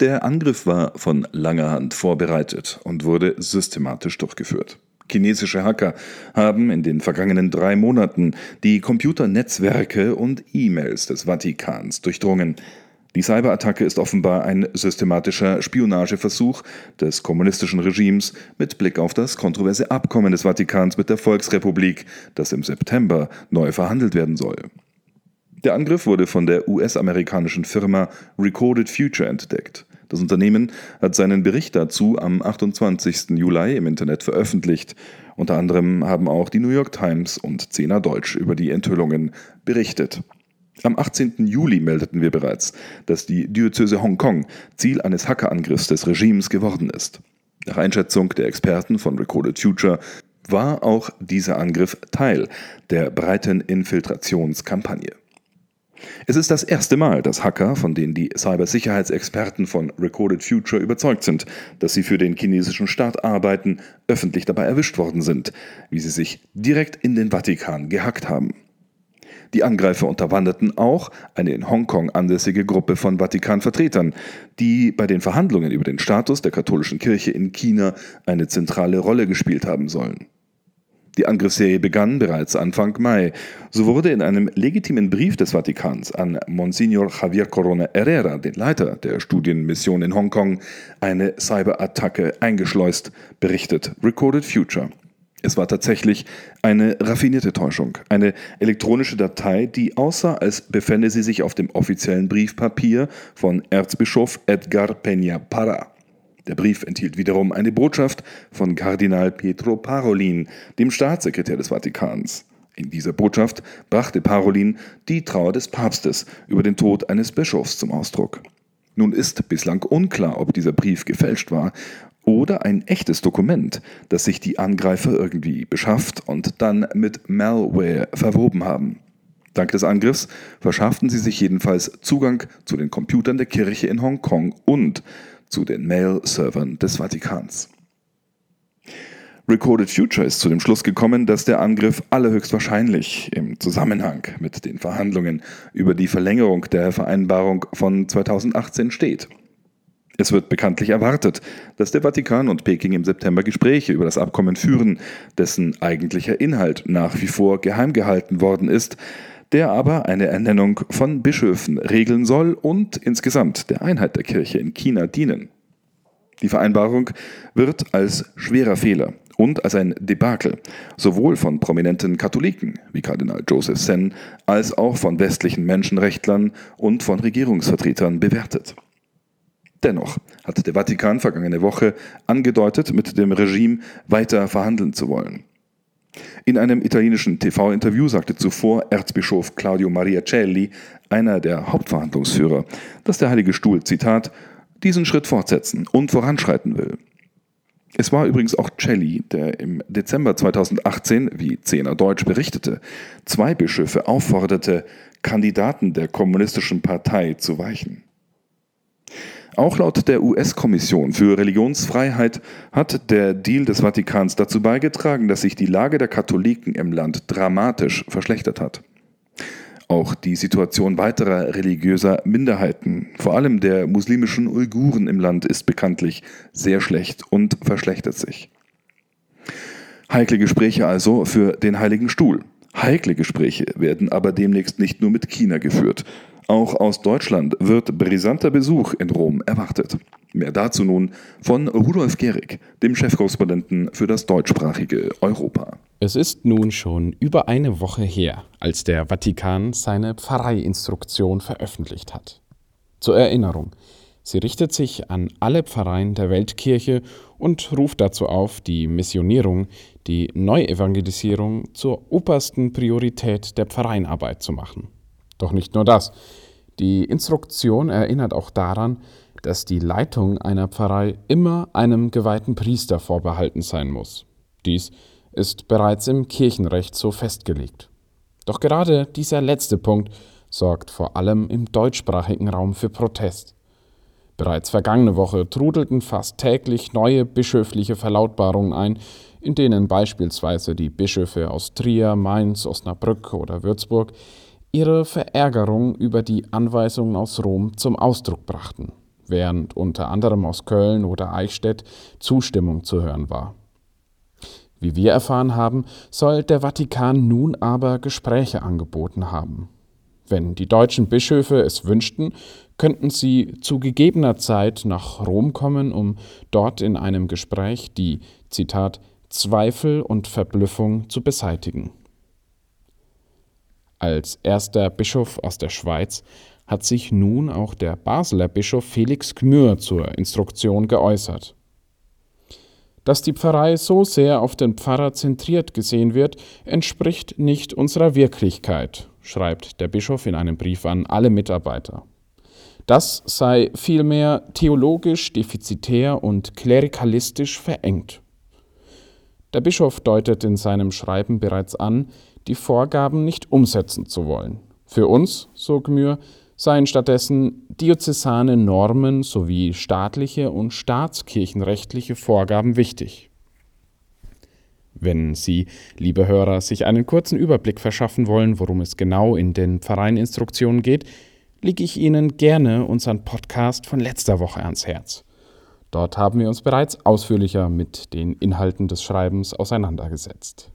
Der Angriff war von langer Hand vorbereitet und wurde systematisch durchgeführt. Chinesische Hacker haben in den vergangenen drei Monaten die Computernetzwerke und E-Mails des Vatikans durchdrungen. Die Cyberattacke ist offenbar ein systematischer Spionageversuch des kommunistischen Regimes mit Blick auf das kontroverse Abkommen des Vatikans mit der Volksrepublik, das im September neu verhandelt werden soll. Der Angriff wurde von der US-amerikanischen Firma Recorded Future entdeckt. Das Unternehmen hat seinen Bericht dazu am 28. Juli im Internet veröffentlicht. Unter anderem haben auch die New York Times und Zehner Deutsch über die Enthüllungen berichtet. Am 18. Juli meldeten wir bereits, dass die Diözese Hongkong Ziel eines Hackerangriffs des Regimes geworden ist. Nach Einschätzung der Experten von Recorded Future war auch dieser Angriff Teil der breiten Infiltrationskampagne. Es ist das erste Mal, dass Hacker, von denen die Cybersicherheitsexperten von Recorded Future überzeugt sind, dass sie für den chinesischen Staat arbeiten, öffentlich dabei erwischt worden sind, wie sie sich direkt in den Vatikan gehackt haben. Die Angreifer unterwanderten auch eine in Hongkong ansässige Gruppe von Vatikanvertretern, die bei den Verhandlungen über den Status der katholischen Kirche in China eine zentrale Rolle gespielt haben sollen. Die Angriffsserie begann bereits Anfang Mai. So wurde in einem legitimen Brief des Vatikans an Monsignor Javier Corona Herrera, den Leiter der Studienmission in Hongkong, eine Cyberattacke eingeschleust, berichtet Recorded Future. Es war tatsächlich eine raffinierte Täuschung, eine elektronische Datei, die aussah, als befände sie sich auf dem offiziellen Briefpapier von Erzbischof Edgar Peña Parra. Der Brief enthielt wiederum eine Botschaft von Kardinal Pietro Parolin, dem Staatssekretär des Vatikans. In dieser Botschaft brachte Parolin die Trauer des Papstes über den Tod eines Bischofs zum Ausdruck. Nun ist bislang unklar, ob dieser Brief gefälscht war oder ein echtes Dokument, das sich die Angreifer irgendwie beschafft und dann mit Malware verwoben haben. Dank des Angriffs verschafften sie sich jedenfalls Zugang zu den Computern der Kirche in Hongkong und zu den Mail-Servern des Vatikans. Recorded Future ist zu dem Schluss gekommen, dass der Angriff allerhöchstwahrscheinlich im Zusammenhang mit den Verhandlungen über die Verlängerung der Vereinbarung von 2018 steht. Es wird bekanntlich erwartet, dass der Vatikan und Peking im September Gespräche über das Abkommen führen, dessen eigentlicher Inhalt nach wie vor geheim gehalten worden ist, der aber eine Ernennung von Bischöfen regeln soll und insgesamt der Einheit der Kirche in China dienen. Die Vereinbarung wird als schwerer Fehler und als ein Debakel sowohl von prominenten Katholiken wie Kardinal Joseph Sen als auch von westlichen Menschenrechtlern und von Regierungsvertretern bewertet. Dennoch hat der Vatikan vergangene Woche angedeutet, mit dem Regime weiter verhandeln zu wollen. In einem italienischen TV-Interview sagte zuvor Erzbischof Claudio Maria Celli, einer der Hauptverhandlungsführer, dass der Heilige Stuhl, Zitat, diesen Schritt fortsetzen und voranschreiten will. Es war übrigens auch Celli, der im Dezember 2018, wie Zehner Deutsch berichtete, zwei Bischöfe aufforderte, Kandidaten der kommunistischen Partei zu weichen. Auch laut der US-Kommission für Religionsfreiheit hat der Deal des Vatikans dazu beigetragen, dass sich die Lage der Katholiken im Land dramatisch verschlechtert hat. Auch die Situation weiterer religiöser Minderheiten, vor allem der muslimischen Uiguren im Land, ist bekanntlich sehr schlecht und verschlechtert sich. Heikle Gespräche also für den Heiligen Stuhl. Heikle Gespräche werden aber demnächst nicht nur mit China geführt, auch aus Deutschland wird brisanter Besuch in Rom erwartet. Mehr dazu nun von Rudolf Gehrig, dem Chefkorrespondenten für das deutschsprachige Europa. Es ist nun schon über eine Woche her, als der Vatikan seine Pfarreiinstruktion veröffentlicht hat. Zur Erinnerung, sie richtet sich an alle Pfarreien der Weltkirche und ruft dazu auf, die Missionierung, die Neuevangelisierung zur obersten Priorität der Pfarreienarbeit zu machen. Doch nicht nur das. Die Instruktion erinnert auch daran, dass die Leitung einer Pfarrei immer einem geweihten Priester vorbehalten sein muss. Dies ist bereits im Kirchenrecht so festgelegt. Doch gerade dieser letzte Punkt sorgt vor allem im deutschsprachigen Raum für Protest. Bereits vergangene Woche trudelten fast täglich neue bischöfliche Verlautbarungen ein, in denen beispielsweise die Bischöfe aus Trier, Mainz, Osnabrück oder Würzburg ihre Verärgerung über die Anweisungen aus Rom zum Ausdruck brachten. während unter anderem aus Köln oder Eichstätt Zustimmung zu hören war. Wie wir erfahren haben, soll der Vatikan nun aber Gespräche angeboten haben. Wenn die deutschen Bischöfe es wünschten, könnten sie zu gegebener Zeit nach Rom kommen, um dort in einem Gespräch die, Zitat, Zweifel und Verblüffung zu beseitigen. Als erster Bischof aus der Schweiz hat sich nun auch der Basler Bischof Felix Gmür zur Instruktion geäußert. Dass die Pfarrei so sehr auf den Pfarrer zentriert gesehen wird, entspricht nicht unserer Wirklichkeit, schreibt der Bischof in einem Brief an alle Mitarbeiter. Das sei vielmehr theologisch defizitär und klerikalistisch verengt. Der Bischof deutet in seinem Schreiben bereits an, die Vorgaben nicht umsetzen zu wollen. Für uns, so Gmür, seien stattdessen diözesane Normen sowie staatliche und staatskirchenrechtliche Vorgaben wichtig. Wenn Sie, liebe Hörer, sich einen kurzen Überblick verschaffen wollen, worum es genau in den Pfarreininstruktionen geht, lege ich Ihnen gerne unseren Podcast von letzter Woche ans Herz. Dort haben wir uns bereits ausführlicher mit den Inhalten des Schreibens auseinandergesetzt.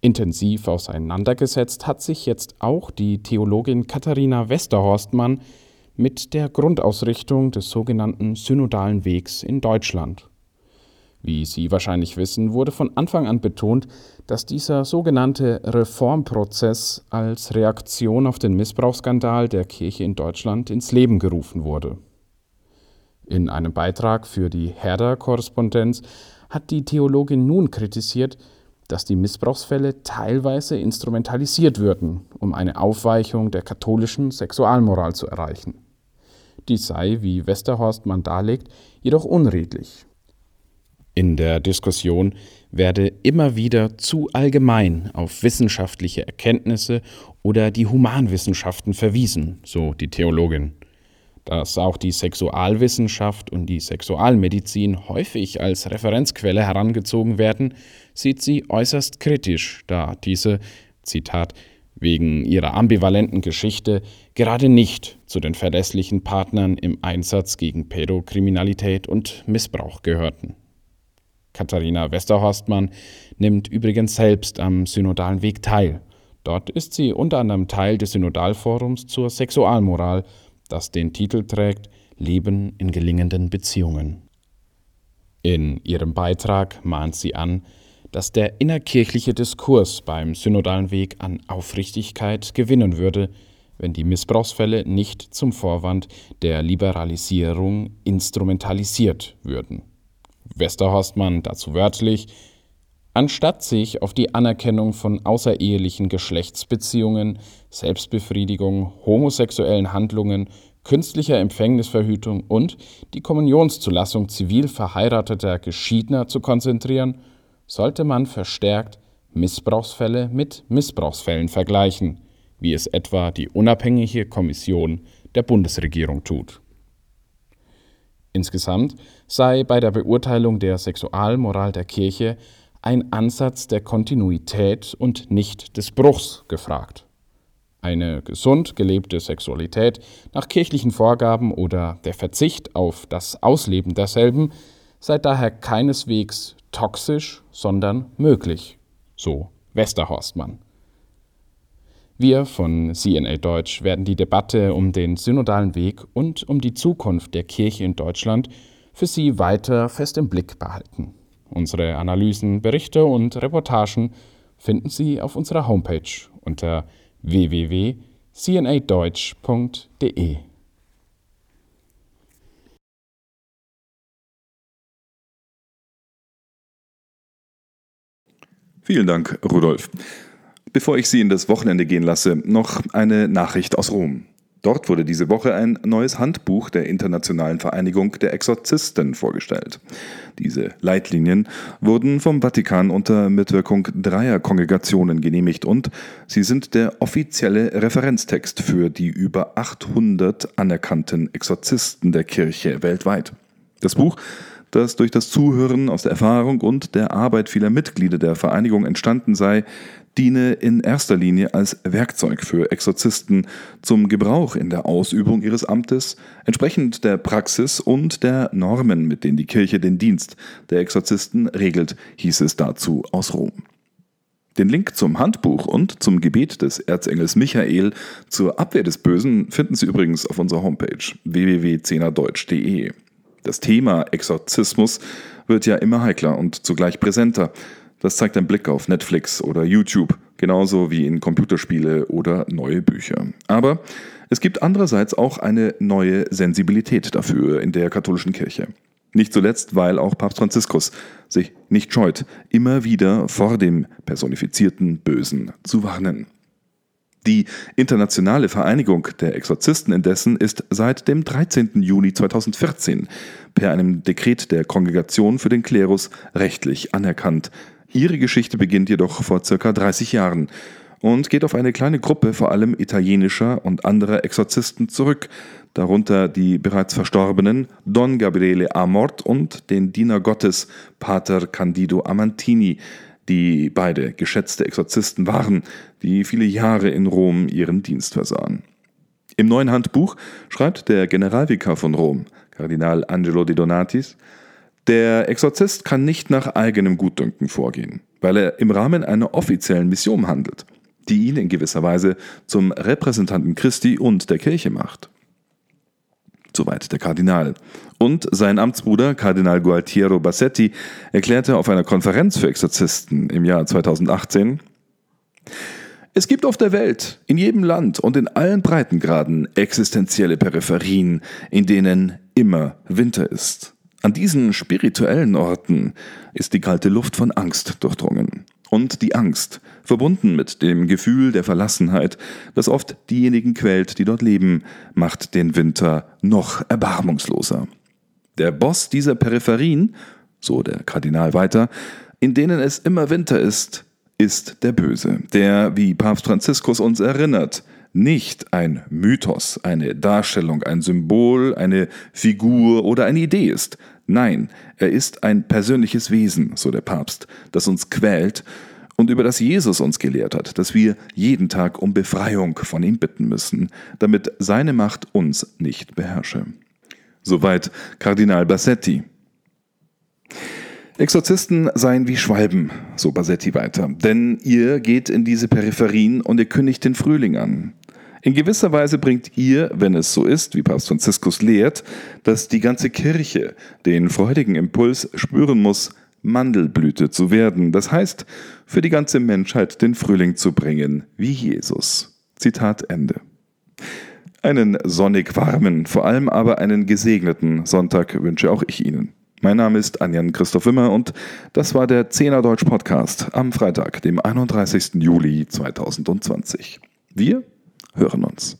Intensiv auseinandergesetzt hat sich jetzt auch die Theologin Katharina Westerhorstmann mit der Grundausrichtung des sogenannten synodalen Wegs in Deutschland. Wie Sie wahrscheinlich wissen, wurde von Anfang an betont, dass dieser sogenannte Reformprozess als Reaktion auf den Missbrauchsskandal der Kirche in Deutschland ins Leben gerufen wurde. In einem Beitrag für die Herder-Korrespondenz hat die Theologin nun kritisiert, dass die Missbrauchsfälle teilweise instrumentalisiert würden, um eine Aufweichung der katholischen Sexualmoral zu erreichen. Dies sei, wie Westerhorstmann darlegt, jedoch unredlich. In der Diskussion werde immer wieder zu allgemein auf wissenschaftliche Erkenntnisse oder die Humanwissenschaften verwiesen, so die Theologin dass auch die Sexualwissenschaft und die Sexualmedizin häufig als Referenzquelle herangezogen werden, sieht sie äußerst kritisch, da diese, Zitat, wegen ihrer ambivalenten Geschichte gerade nicht zu den verlässlichen Partnern im Einsatz gegen Pädokriminalität und Missbrauch gehörten. Katharina Westerhorstmann nimmt übrigens selbst am synodalen Weg teil. Dort ist sie unter anderem Teil des Synodalforums zur Sexualmoral das den Titel trägt Leben in gelingenden Beziehungen. In ihrem Beitrag mahnt sie an, dass der innerkirchliche Diskurs beim synodalen Weg an Aufrichtigkeit gewinnen würde, wenn die Missbrauchsfälle nicht zum Vorwand der Liberalisierung instrumentalisiert würden. Westerhorstmann dazu wörtlich, Anstatt sich auf die Anerkennung von außerehelichen Geschlechtsbeziehungen, Selbstbefriedigung, homosexuellen Handlungen, künstlicher Empfängnisverhütung und die Kommunionszulassung zivil verheirateter Geschiedener zu konzentrieren, sollte man verstärkt Missbrauchsfälle mit Missbrauchsfällen vergleichen, wie es etwa die unabhängige Kommission der Bundesregierung tut. Insgesamt sei bei der Beurteilung der Sexualmoral der Kirche ein Ansatz der Kontinuität und nicht des Bruchs gefragt. Eine gesund gelebte Sexualität nach kirchlichen Vorgaben oder der Verzicht auf das Ausleben derselben sei daher keineswegs toxisch, sondern möglich, so Westerhorstmann. Wir von CNA Deutsch werden die Debatte um den synodalen Weg und um die Zukunft der Kirche in Deutschland für Sie weiter fest im Blick behalten. Unsere Analysen, Berichte und Reportagen finden Sie auf unserer Homepage unter www.cnadeutsch.de. Vielen Dank, Rudolf. Bevor ich Sie in das Wochenende gehen lasse, noch eine Nachricht aus Rom. Dort wurde diese Woche ein neues Handbuch der Internationalen Vereinigung der Exorzisten vorgestellt. Diese Leitlinien wurden vom Vatikan unter Mitwirkung dreier Kongregationen genehmigt und sie sind der offizielle Referenztext für die über 800 anerkannten Exorzisten der Kirche weltweit. Das Buch das durch das Zuhören aus der Erfahrung und der Arbeit vieler Mitglieder der Vereinigung entstanden sei, diene in erster Linie als Werkzeug für Exorzisten zum Gebrauch in der Ausübung ihres Amtes, entsprechend der Praxis und der Normen, mit denen die Kirche den Dienst der Exorzisten regelt, hieß es dazu aus Rom. Den Link zum Handbuch und zum Gebet des Erzengels Michael zur Abwehr des Bösen finden Sie übrigens auf unserer Homepage www.zehnerdeutsch.de. Das Thema Exorzismus wird ja immer heikler und zugleich präsenter. Das zeigt ein Blick auf Netflix oder YouTube, genauso wie in Computerspiele oder neue Bücher. Aber es gibt andererseits auch eine neue Sensibilität dafür in der katholischen Kirche. Nicht zuletzt, weil auch Papst Franziskus sich nicht scheut, immer wieder vor dem personifizierten Bösen zu warnen. Die Internationale Vereinigung der Exorzisten indessen ist seit dem 13. Juni 2014 per einem Dekret der Kongregation für den Klerus rechtlich anerkannt. Ihre Geschichte beginnt jedoch vor circa 30 Jahren und geht auf eine kleine Gruppe vor allem italienischer und anderer Exorzisten zurück, darunter die bereits verstorbenen Don Gabriele Amort und den Diener Gottes Pater Candido Amantini, die beide geschätzte Exorzisten waren, die viele Jahre in Rom ihren Dienst versahen. Im neuen Handbuch schreibt der Generalvikar von Rom, Kardinal Angelo de Donatis, der Exorzist kann nicht nach eigenem Gutdünken vorgehen, weil er im Rahmen einer offiziellen Mission handelt, die ihn in gewisser Weise zum Repräsentanten Christi und der Kirche macht. Soweit der Kardinal. Und sein Amtsbruder, Kardinal Gualtiero Bassetti, erklärte auf einer Konferenz für Exorzisten im Jahr 2018, es gibt auf der Welt, in jedem Land und in allen Breitengraden existenzielle Peripherien, in denen immer Winter ist. An diesen spirituellen Orten ist die kalte Luft von Angst durchdrungen. Und die Angst, verbunden mit dem Gefühl der Verlassenheit, das oft diejenigen quält, die dort leben, macht den Winter noch erbarmungsloser. Der Boss dieser Peripherien, so der Kardinal weiter, in denen es immer Winter ist, ist der Böse, der, wie Papst Franziskus uns erinnert, nicht ein Mythos, eine Darstellung, ein Symbol, eine Figur oder eine Idee ist. Nein, er ist ein persönliches Wesen, so der Papst, das uns quält und über das Jesus uns gelehrt hat, dass wir jeden Tag um Befreiung von ihm bitten müssen, damit seine Macht uns nicht beherrsche. Soweit Kardinal Bassetti. Exorzisten seien wie Schwalben, so Bassetti weiter, denn ihr geht in diese Peripherien und ihr kündigt den Frühling an. In gewisser Weise bringt ihr, wenn es so ist, wie Papst Franziskus lehrt, dass die ganze Kirche den freudigen Impuls spüren muss, Mandelblüte zu werden, das heißt, für die ganze Menschheit den Frühling zu bringen, wie Jesus. Zitat Ende. Einen sonnig warmen, vor allem aber einen gesegneten Sonntag wünsche auch ich Ihnen. Mein Name ist Anjan Christoph Wimmer und das war der Zehner Deutsch Podcast am Freitag, dem 31. Juli 2020. Wir hören uns.